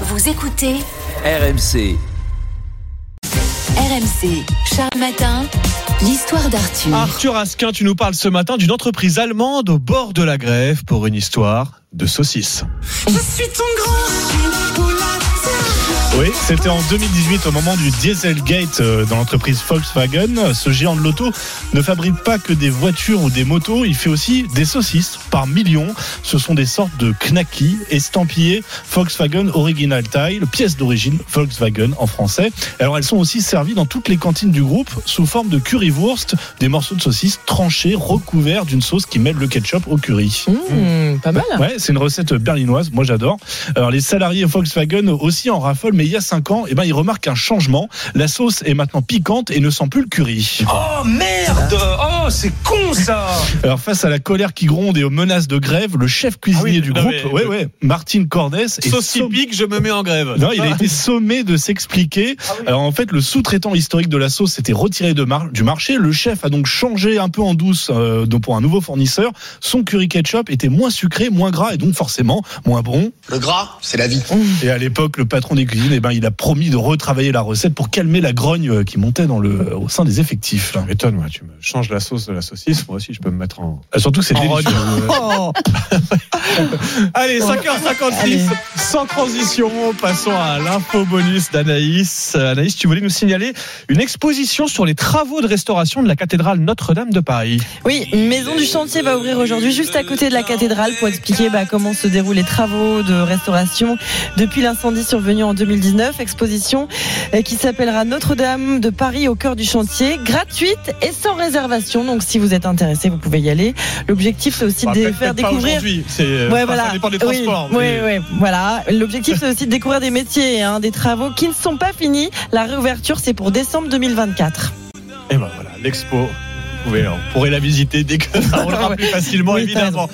Vous écoutez RMC. RMC. Charles Matin. L'histoire d'Arthur. Arthur Asquin, tu nous parles ce matin d'une entreprise allemande au bord de la grève pour une histoire de saucisses. Je suis ton grand. Oui, c'était en 2018 au moment du Dieselgate euh, dans l'entreprise Volkswagen. Ce géant de l'auto ne fabrique pas que des voitures ou des motos, il fait aussi des saucisses par millions. Ce sont des sortes de knackis estampillés Volkswagen Original Tile, pièce d'origine Volkswagen en français. Alors elles sont aussi servies dans toutes les cantines du groupe sous forme de currywurst, des morceaux de saucisses tranchés recouverts d'une sauce qui mêle le ketchup au curry. Mmh, pas mal. Ouais, c'est une recette berlinoise, moi j'adore. Alors les salariés Volkswagen aussi en raffolent, mais il y a 5 ans, eh ben, ils remarquent un changement. La sauce est maintenant piquante et ne sent plus le curry. Oh merde Oh, c'est con ça Alors face à la colère qui gronde et aux menaces de grève, le chef cuisinier Ah oui, du non, groupe, mais- ouais, ouais, Martin Cordes, est Sauce somm- typique, je me mets en grève. non, il a été sommé de s'expliquer. Alors en fait, le sous-traitant historique de la sauce s'était retiré de mar- du marché. Le chef a donc changé un peu en douce euh, donc pour un nouveau fournisseur. Son curry ketchup était moins sucré, moins gras et donc forcément moins bon. Le gras, c'est la vie. Et à l'époque, le patron des cuisines, eh ben, il a promis de retravailler la recette pour calmer la grogne euh, qui montait dans le, au sein des effectifs. M'étonne, moi, tu me changes la sauce de la saucisse, moi aussi je peux me mettre en. Euh, Surtout que c'est délicieux. Oh, Allez, 5h56, Allez. sans transition, passons à l'info bonus d'Anaïs. Euh, Anaïs, tu voulais nous signaler une exposition sur les travaux de restauration de la cathédrale Notre-Dame de Paris. Oui, maison du chantier va ouvrir aujourd'hui juste à côté de la cathédrale pour expliquer bah, comment se déroulent les travaux de restauration depuis l'incendie survenu en 2019. Exposition euh, qui s'appellera Notre-Dame de Paris au cœur du chantier, gratuite et sans réservation. Donc si vous êtes intéressé, vous pouvez y aller. L'objectif c'est aussi Bah, de faire découvrir aujourd'hui, c'est- Ouais, enfin, voilà. Ça dépend des transports. Oui, mais- oui, voilà. L'objectif, c'est aussi de découvrir des métiers, hein, des travaux qui ne sont pas finis. La réouverture, c'est pour décembre 2024. Et ben voilà, l'expo. Vous pouvez, on pourrait la visiter dès que ça roulera plus facilement, Oui, évidemment.